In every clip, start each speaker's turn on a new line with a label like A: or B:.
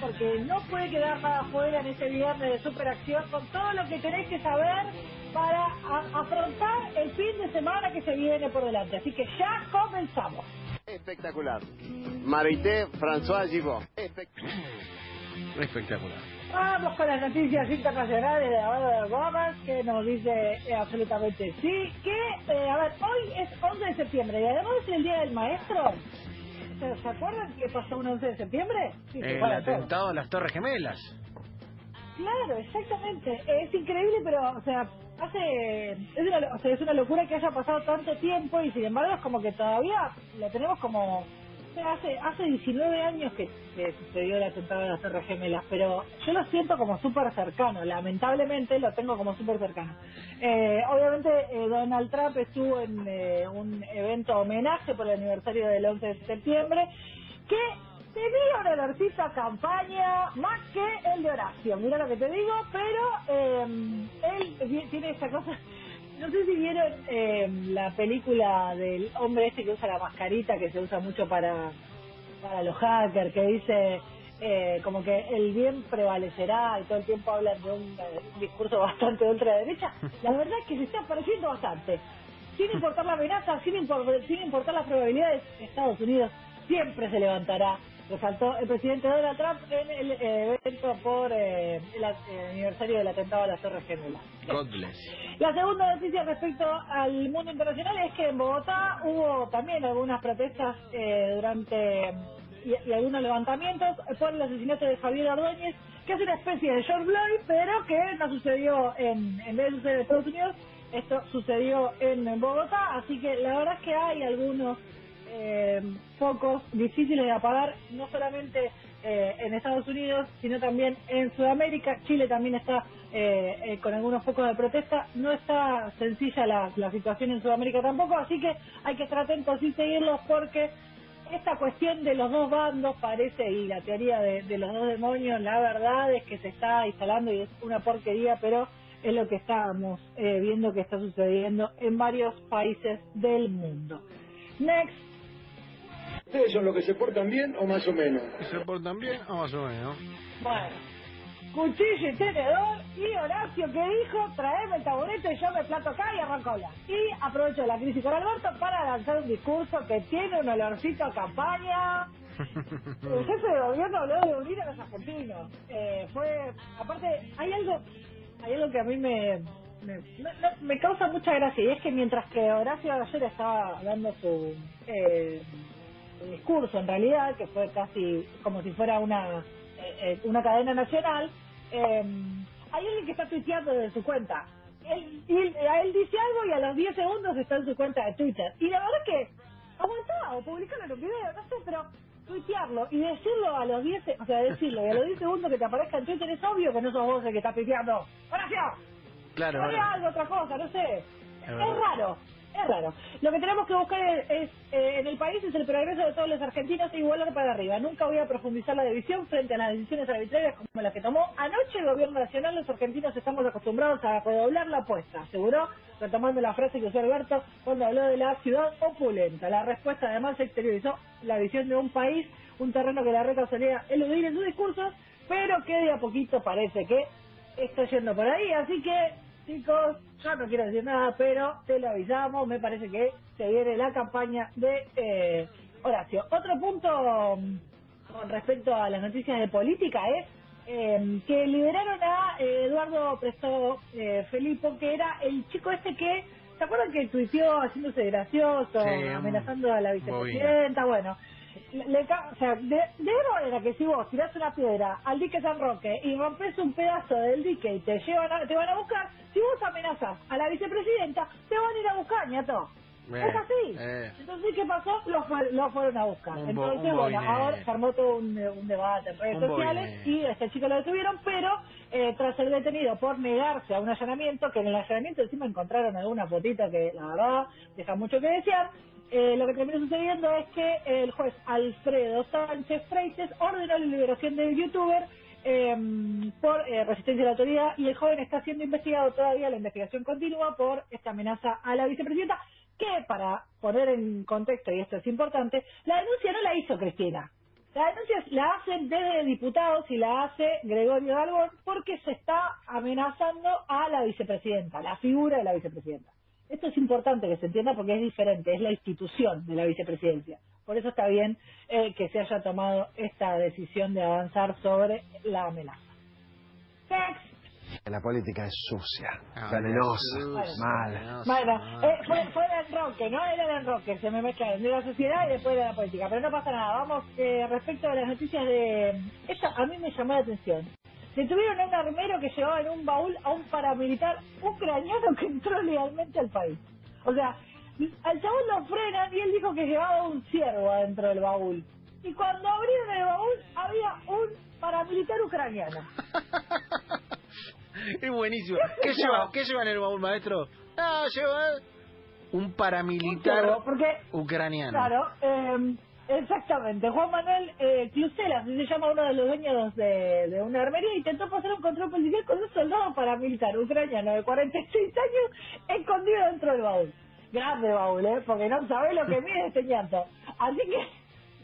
A: porque no puede quedar nada fuera en este viernes de superacción con todo lo que tenéis que saber para afrontar el fin de semana que se viene por delante. Así que ya comenzamos.
B: Espectacular. Marité François Givot.
C: Espectacular.
A: Vamos con las noticias internacionales de la de Gómez, que nos dice eh, absolutamente sí, que, eh, a ver, hoy es 11 de septiembre y además es el Día del Maestro. ¿Se, acuerdan que pasó un 11 de septiembre?
C: Sí, el atentado a las Torres Gemelas.
A: Claro, exactamente. Es increíble, pero, o sea, hace es una, o sea, es una locura que haya pasado tanto tiempo y sin embargo es como que todavía lo tenemos como hace hace 19 años que, sucedió el atentado de las Torres Gemelas, pero yo lo siento como súper cercano, lamentablemente lo tengo como súper cercano. Eh, obviamente eh, Donald Trump estuvo en eh, un evento homenaje por el aniversario del 11 de septiembre, que tenía una olorcito campaña más que el de Horacio, mira lo que te digo, pero él tiene esa cosa no sé si vieron eh, la película del hombre este que usa la mascarita, que se usa mucho para, para los hackers, que dice eh, como que el bien prevalecerá y todo el tiempo hablan de un, discurso bastante de ultraderecha. La verdad es que se está pareciendo bastante. Sin importar la amenaza, sin, sin importar las probabilidades, Estados Unidos siempre se levantará resaltó el presidente Donald Trump en el eh, evento por eh, el, aniversario del atentado a las Torres Gemelas. La segunda noticia respecto al mundo internacional es que en Bogotá hubo también algunas protestas eh, durante y, algunos levantamientos por el asesinato de Javier Ordóñez, que es una especie de George Floyd, pero que no sucedió en, en vez de suceder en Estados Unidos, esto sucedió en Bogotá, así que la verdad es que hay algunos eh, focos difíciles de apagar, no solamente eh, en Estados Unidos, sino también en Sudamérica. Chile también está eh, eh, con algunos focos de protesta. No está sencilla la, la situación en Sudamérica tampoco, así que hay que estar atentos y seguirlos porque esta cuestión de los dos bandos parece, y la teoría de, los dos demonios, la verdad es que se está instalando y es una porquería, pero es lo que estamos viendo que está sucediendo en varios países del mundo. Next.
D: ¿Ustedes son los que se portan bien o más o menos?
C: ¿Se portan bien o más o menos?
A: Bueno, cuchillo y tenedor y Horacio que dijo, traeme el taburete y yo me plato acá y arrancola. Y aprovecho la crisis con Alberto para lanzar un discurso que tiene un olorcito a campaña. El jefe de gobierno habló de unir a los argentinos. Eh, fue, aparte, hay algo, hay algo que a mí me, me, me, causa mucha gracia y es que mientras que Horacio ayer estaba dando su eh, discurso en realidad, que fue casi como si fuera una, eh, eh, una cadena nacional, em, hay alguien que está tuiteando desde su cuenta. Él, y él dice algo y a los 10 segundos está en su cuenta de Twitter. Y la verdad que aguantá o publicarlo en un video, no sé, pero tuitearlo y decirlo a los 10, o sea, decirlo y a los 10 segundos que te aparezca en Twitter es obvio que no sos vos el que está tuiteando. ¡Horacio!
C: Claro.
A: algo, otra cosa, no sé. es raro es. Lo que tenemos que buscar es, eh, en el país es el progreso de todos los argentinos e igualar para arriba. Nunca voy a profundizar la división frente a las decisiones arbitrarias como las que tomó anoche el gobierno nacional. Los argentinos estamos acostumbrados a redoblar la apuesta, aseguró, retomando la frase que usó Alberto cuando habló de la ciudad opulenta. La respuesta además exteriorizó la visión de un país, un terreno que la reta solía eludir en sus discursos, pero que de a poquito parece que está yendo por ahí. Así que chicos, yo no quiero decir nada, pero te lo avisamos, me parece que se viene la campaña de eh, Horacio. Otro punto mm, con respecto a las noticias de política es eh, que liberaron a eh, Eduardo Presto eh, Felipo, que era el chico este que, ¿se acuerdan que tuiteó haciéndose gracioso, amenazando a la vicepresidenta? Bueno, le, o sea, de, de manera que si vos tirás una piedra al dique San Roque y rompes un pedazo del dique y te llevan a, te van a buscar, si vos amenazas a la vicepresidenta, te van a ir a buscar, ñato. es así. Eh. Entonces, ¿qué pasó? Los, fueron a buscar. Entonces, bueno, ahora se armó todo un, debate en redes sociales y este chico lo detuvieron, pero eh, tras ser detenido por negarse a un allanamiento, que en el allanamiento encima encontraron alguna fotita que la verdad deja mucho que desear, eh, lo que terminó sucediendo es que el juez Alfredo Sánchez Freites ordenó la liberación del youtuber em, por eh, resistencia a la autoridad y el joven está siendo investigado todavía, la investigación continúa por esta amenaza a la vicepresidenta, que para poner en contexto, y esto es importante, la denuncia no la hizo Cristina. La denuncia la hacen desde diputados y la hace Gregorio Dalbón porque se está amenazando a la vicepresidenta, la figura de la vicepresidenta. Importante que se entienda porque es diferente, es la institución de la vicepresidencia. Por eso está bien eh, que se haya tomado esta decisión de avanzar sobre la amenaza. Next.
E: La política es sucia,
C: Ah,
E: venenosa, mala.
A: Bueno, eh, fue, fue el enroque, ¿no? Era el enroque, se me mezclaron de la sociedad y después de la política. Pero no pasa nada. Vamos, eh, respecto a las noticias de... Esta a mí me llamó la atención. Detuvieron a un armero que llevaba en un baúl a un paramilitar ucraniano que entró legalmente al país. O sea, al chabón lo frenan y él dijo que llevaba un ciervo adentro del baúl. Y cuando abrieron el baúl había un paramilitar ucraniano.
C: Es buenísimo.
A: ¿Qué
C: lleva, ¿Qué lleva en el baúl, maestro? Ah, lleva un
A: Un
C: paramilitar
A: ciervo, porque
C: ucraniano.
A: Claro, eh, exactamente. Juan Manuel eh, Clucela, así se llama uno de los dueños de, de una armería, intentó pasar un control policial con un soldado paramilitar ucraniano de 46 años escondido dentro del baúl. Grande baúl, ¿eh? Porque no sabe lo que mide este ñato. Así que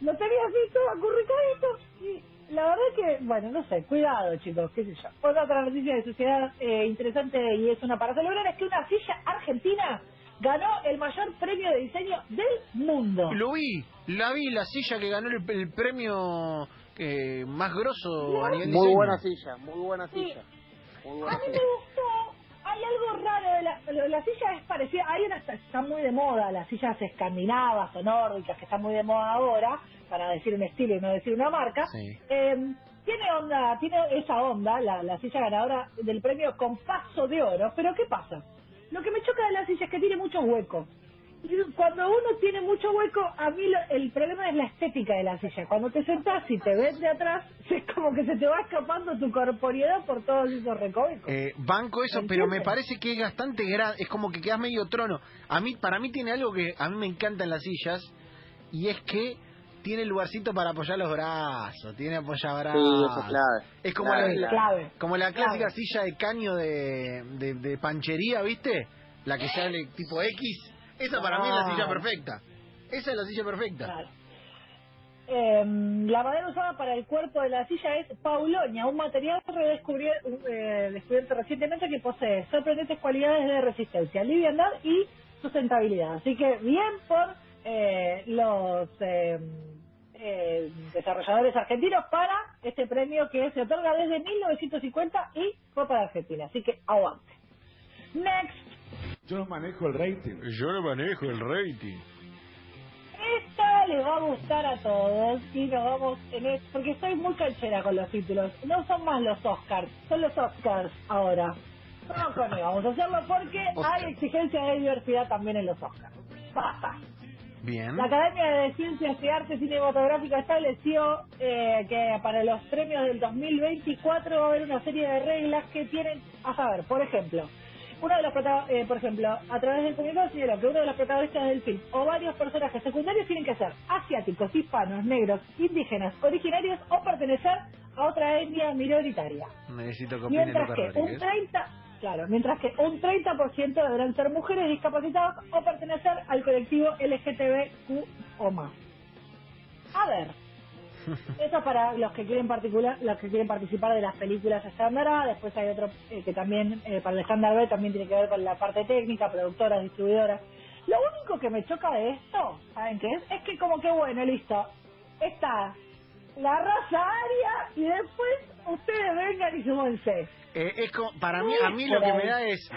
A: lo tenía así todo acurrucadito y la verdad que, bueno, no sé, cuidado chicos, qué sé yo. Otra otra noticia de sociedad eh, interesante y es una para celebrar es que una silla argentina ganó el mayor premio de diseño del mundo.
C: Lo vi, la vi, la silla que ganó el, el premio eh, más grosso a nivel
B: Muy
C: diseño.
B: buena silla, muy buena
A: Sí.
B: silla. Muy
A: A
B: buena
A: mí me gustó. Hay algo raro de la, lo- la silla es parecida. Hay unas que están muy de moda, las sillas escandinavas o nórdicas que están muy de moda ahora, para decir un estilo y no decir una marca.
C: Sí.
A: Eh, tiene onda, tiene esa onda, la, la silla ganadora del premio con paso de oro. Pero ¿qué pasa? Lo que me choca de la silla es que tiene mucho hueco. Y Cuando uno tiene mucho hueco, a mí lo- el problema es la estética de la silla. Cuando te sentás y te ves de atrás, es como que se te va escapando tu corporeidad por todos esos recovecos.
C: Eh, banco eso,
A: ¿Me
C: pero me parece que es bastante grande, es como que quedas medio trono. A mí, para mí tiene algo que a mí me encanta en las sillas y es que tiene lugarcito para apoyar los brazos, tiene apoyabrazos.
B: Sí, eso es clave.
C: Es como
B: Clave,
C: la,
A: clave.
C: como la clásica
A: Clave.
C: silla de caño de, de, de panchería, ¿viste? La que sale tipo X. Esa para mí es la silla
A: Claro.
C: perfecta. Esa es la silla perfecta.
A: Claro. Eh, la madera usada para el cuerpo de la silla es paulonia, un material redescubri- eh, descubierto recientemente que posee sorprendentes cualidades de resistencia, liviandad y sustentabilidad. Así que bien por eh, los eh, eh, desarrolladores argentinos para este premio que se otorga desde 1950 y fue para Argentina. Así que aguante. Next.
D: Yo no manejo el rating.
C: Yo no manejo el rating.
A: Esta le va a gustar a todos y nos vamos en el- porque estoy muy canchera con los títulos. No son más los Oscars, son los Oscars ahora. No, vamos a hacerlo porque
C: Oscar.
A: hay exigencia de diversidad también en los Oscars. Basta.
C: Bien.
A: La Academia de Ciencias y Arte Cinematográfica estableció eh, que para los premios del 2024 va a haber una serie de reglas que tienen, a saber, por ejemplo, uno de los eh, por ejemplo, a través del comunicado señaló que uno de los protagonistas del film o varios personajes secundarios tienen que ser asiáticos, hispanos, negros, indígenas, originarios o pertenecer a otra etnia minoritaria.
C: Necesito que
A: Mientras que un
C: Rodríguez.
A: 30, claro, mientras que un 30% deberán ser mujeres discapacitadas o pertenecer al colectivo LGTBQ o más. A ver, eso para los que quieren particular, los que quieren participar de las películas estándar A, después hay otro eh, que también eh, para el estándar B también tiene que ver con la parte técnica, productoras, distribuidoras. Lo único que me choca de esto, ¿saben qué es? Es que como que bueno, listo, está la raza aria y después ustedes vengan y súmense.
C: Eh, es como- para mí, a mí lo que me da es,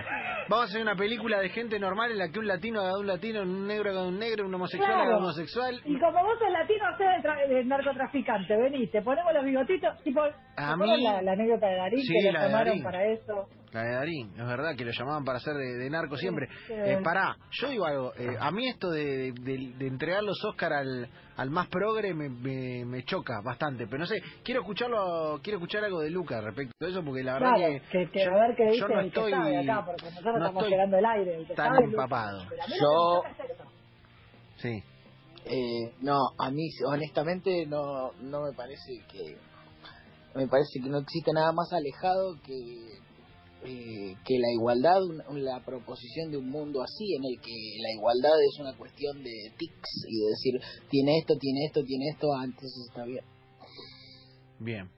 C: vamos a hacer una película de gente normal en la que un latino haga un latino, un negro haga un negro, un homosexual haga
A: Claro.
C: un homosexual.
A: Y como vos sos latino, hacés de, tra- de narcotraficante, vení, te ponemos los bigotitos, tipo, ¿te
C: A mí-
A: la, la anécdota de Darín
C: Sí,
A: que lo
C: Darín.
A: para eso?
C: La de Darín, es verdad que lo llamaban para hacer de, de narco siempre. Eh, pará, yo digo algo, eh, a mí esto de, de- de entregar los Oscar al, al más progre me, me, me choca bastante, pero no sé, quiero escucharlo, quiero escuchar algo de Lucas respecto a eso, porque la verdad
A: Claro,
C: que,
A: que, que
C: yo,
A: a ver qué dice
C: yo no estoy,
A: sabe acá, porque nosotros
C: no
A: estamos
C: estoy
A: llegando el aire. El que
C: tan
A: sabe,
C: empapado.
B: Yo-.
C: Sí,
F: Eh, no, a mí honestamente no, no me parece que me parece que no existe nada más alejado que eh, que la igualdad, la proposición de un mundo así en el que la igualdad es una cuestión de tics y de decir tiene esto, tiene esto, tiene esto, antes está bien.
C: Bien.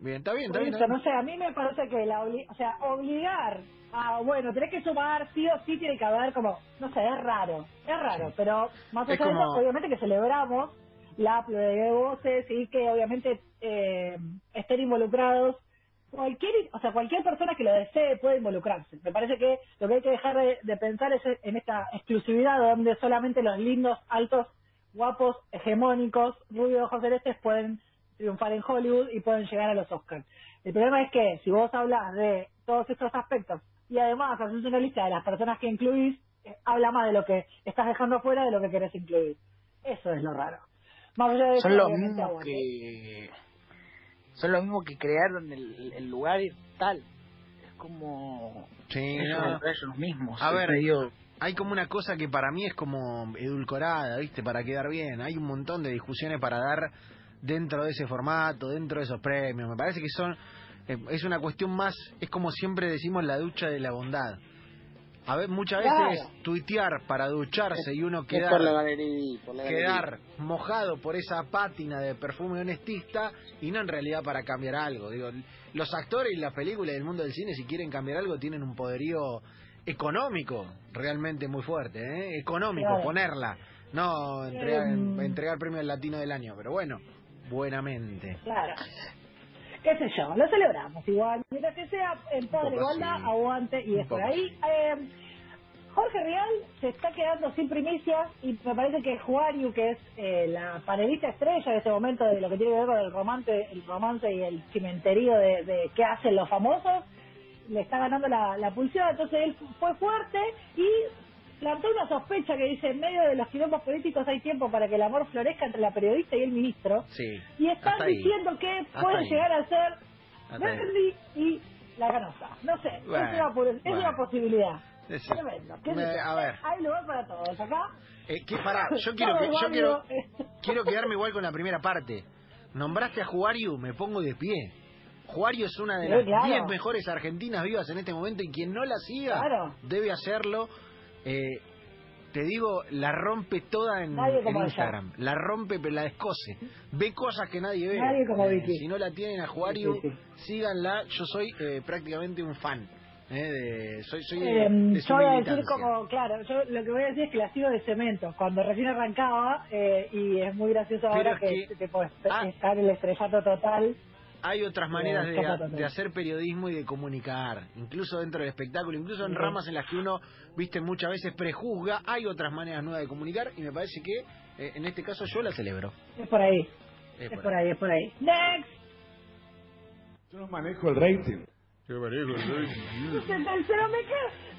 C: Bien, está bien, está bien.
A: no sé, a mí me parece que la obli- o sea, obligar a, bueno, tenés que sumar, sí o sí tiene que haber como, no sé, es raro, es raro,
C: Sí.
A: pero más allá de eso, obviamente que celebramos la pluralidad de voces y que obviamente eh, estén involucrados cualquier, o sea, cualquier persona que lo desee puede involucrarse. Me parece que lo que hay que dejar de, de pensar es en esta exclusividad donde solamente los lindos, altos, guapos, hegemónicos, rubios de ojos celestes pueden triunfar en Hollywood y pueden llegar a los Oscars. El problema es que si vos hablas de todos estos aspectos y además haces una lista de las personas que incluís, eh, habla más de lo que estás dejando fuera de lo que querés incluir. Eso es lo raro. Más allá de
F: Son
A: eso,
F: lo
A: obviamente,
F: mismo
A: aguante.
F: que son lo mismo que crearon el, el lugar y tal. Es como
C: Sí,
F: ellos,
C: no.
F: ellos mismos.
C: A ver,
F: medio-
C: hay como una cosa que para mí es como edulcorada, ¿viste? Para quedar bien. Hay un montón de discusiones para dar dentro de ese formato, dentro de esos premios. Me parece que son. eh, Es una cuestión más. Es como siempre decimos la ducha de la bondad. A ver, muchas
A: Claro.
C: veces tuitear para ducharse y uno quedar
B: por la galería, por la galería.
C: quedar mojado por esa pátina de perfume honestista y no en realidad para cambiar algo. Digo, los actores y las películas del mundo del cine, si quieren cambiar algo, tienen un poderío económico realmente muy fuerte, ¿eh? Económico,
A: Claro.
C: ponerla. No entregar,
A: Em.
C: entregar premio al latino del año, pero bueno, buenamente.
A: Claro. Qué sé yo, lo celebramos igual. Mientras que sea en
C: poco
A: igualdad, aguante y es por ahí. Eh, Jorge Real se está quedando sin primicias y me parece que Juariu, que es eh, la panelista estrella de este momento de lo que tiene que ver con el romance, el romance y el cimenterío de, de qué hacen los famosos, le está ganando la, la pulsión. Entonces él fue fuerte y plantó una sospecha que dice, en medio de los quilombos políticos hay tiempo para que el amor florezca entre la periodista y el ministro.
C: Sí.
A: Y están
C: hasta ahí.
A: diciendo que
C: Hasta
A: puede
C: ahí.
A: llegar a ser. Bernie y la canosa. No sé,
C: Bueno,
A: es, una, pu- es
C: bueno.
A: una posibilidad.
C: Sí.
A: Tremendo. ¿Qué
C: Me- a ver.
A: Hay lugar para todos acá.
C: Eh, que, pará, yo quiero, que, yo quiero, quiero quedarme igual con la primera parte. Nombraste a Juariu, me pongo de pie. Juariu es una de
A: Sí,
C: las
A: claro.
C: 10 mejores argentinas vivas en este momento y quien no la siga
A: Claro.
C: debe hacerlo. Eh, te digo, la rompe toda en,
A: ella.
C: Instagram. La rompe, pero la descose. Ve cosas que nadie ve.
A: Nadie como
C: Eh, si no la tienen a Juariu,
A: Sí, sí,
C: síganla. Yo soy eh, prácticamente un fan. eh, de, soy soy de,
A: Eh,
C: de
A: yo voy a decir como, claro, yo lo que voy a decir es que la sigo de cemento, cuando recién arrancaba, eh, y es muy gracioso
C: Pero
A: ahora
C: es
A: que,
C: que-
A: tipo,
C: Ah.
A: está en el estrellato total.
C: Hay otras maneras de, hacer periodismo y de comunicar, incluso dentro del espectáculo, incluso en
A: Sí.
C: ramas en las que uno, viste, muchas veces prejuzga, hay otras maneras nuevas de comunicar y me parece que eh, en este caso yo la celebro.
A: Es por ahí, es por ahí, es por ahí. Next.
D: Yo no manejo el rating.
A: Se lo me quedan,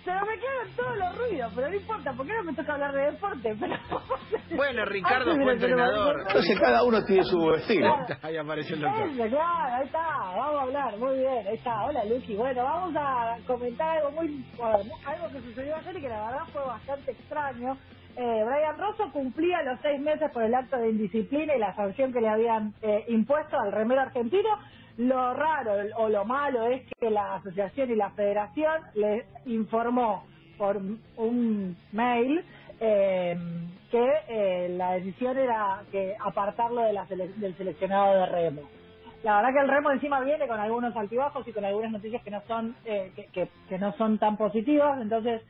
A: se lo me quedan todos los ruidos, pero no importa, porque ahora me toca hablar de deporte. Pero...
C: Bueno, Ricardo fue entrenador.
D: Entonces cada uno tiene su estilo.
C: Ahí apareció el doctor.
A: Claro, ahí está, vamos a hablar, muy bien, ahí está, hola Lucky, bueno, vamos a comentar algo muy, bueno, algo que sucedió ayer y que la verdad fue bastante extraño. Eh, Brian Rosso cumplía los seis meses por el acto de indisciplina y la sanción que le habían eh, impuesto al remero argentino. Lo raro o lo malo es que la asociación y la federación le informó por un mail eh, que eh, la decisión era que apartarlo de la sele- del seleccionado de remo. La verdad que el remo encima viene con algunos altibajos y con algunas noticias que no son eh, que no son tan positivas, entonces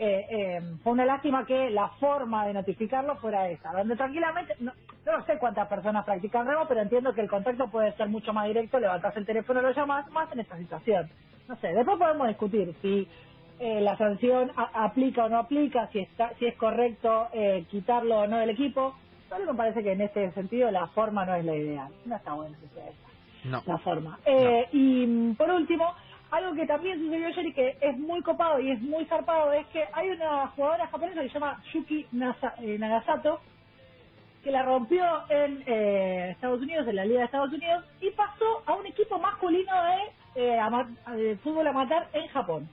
A: eh, eh, fue una lástima que la forma de notificarlo fuera esa, donde tranquilamente, no, no sé cuántas personas practican remo, pero entiendo que el contacto puede ser mucho más directo, levantás el teléfono, lo llamas, más en esta situación. No sé, después podemos discutir si eh, la sanción a- aplica o no aplica, si está, si es correcto eh, quitarlo o no del equipo. Solo me parece que en este sentido la forma no es la ideal. No está bueno que sea esa
C: No.
A: la forma. Eh, Y mm, por último, algo que también sucedió ayer y que es muy copado y es muy zarpado es que hay una jugadora japonesa que se llama Yuki Nasa- eh, Nagasato que la rompió en eh, Estados Unidos, en la Liga de Estados Unidos, y pasó a un equipo masculino de, eh, de fútbol amateur en Japón.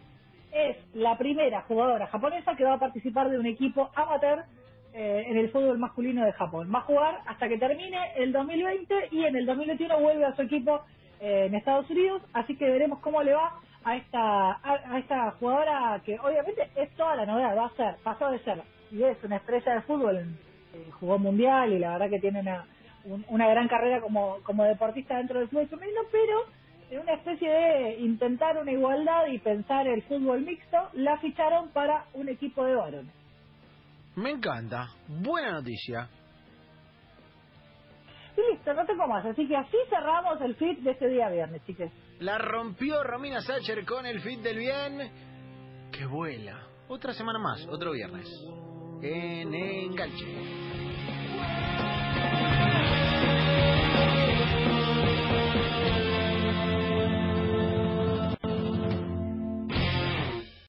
A: Es la primera jugadora japonesa que va a participar de un equipo amateur eh, en el fútbol masculino de Japón. Va a jugar hasta que termine el 2020 y en el 2021 vuelve a su equipo eh, en Estados Unidos, así que veremos cómo le va a esta a, esta jugadora que obviamente es toda la novedad, va a ser, pasó de ser y es una estrella de fútbol, eh, jugó mundial y la verdad que tiene una, un- una gran carrera como, como deportista dentro del fútbol femenino, pero en una especie de intentar una igualdad y pensar el fútbol mixto, la ficharon para un equipo de varones.
C: Me encanta. Buena noticia.
A: No tengo más. Así que así cerramos el fit de este día viernes, chicas.
C: La rompió Romina Sacher con el fit del bien. Que vuela. Otra semana más, otro viernes. En Enganche.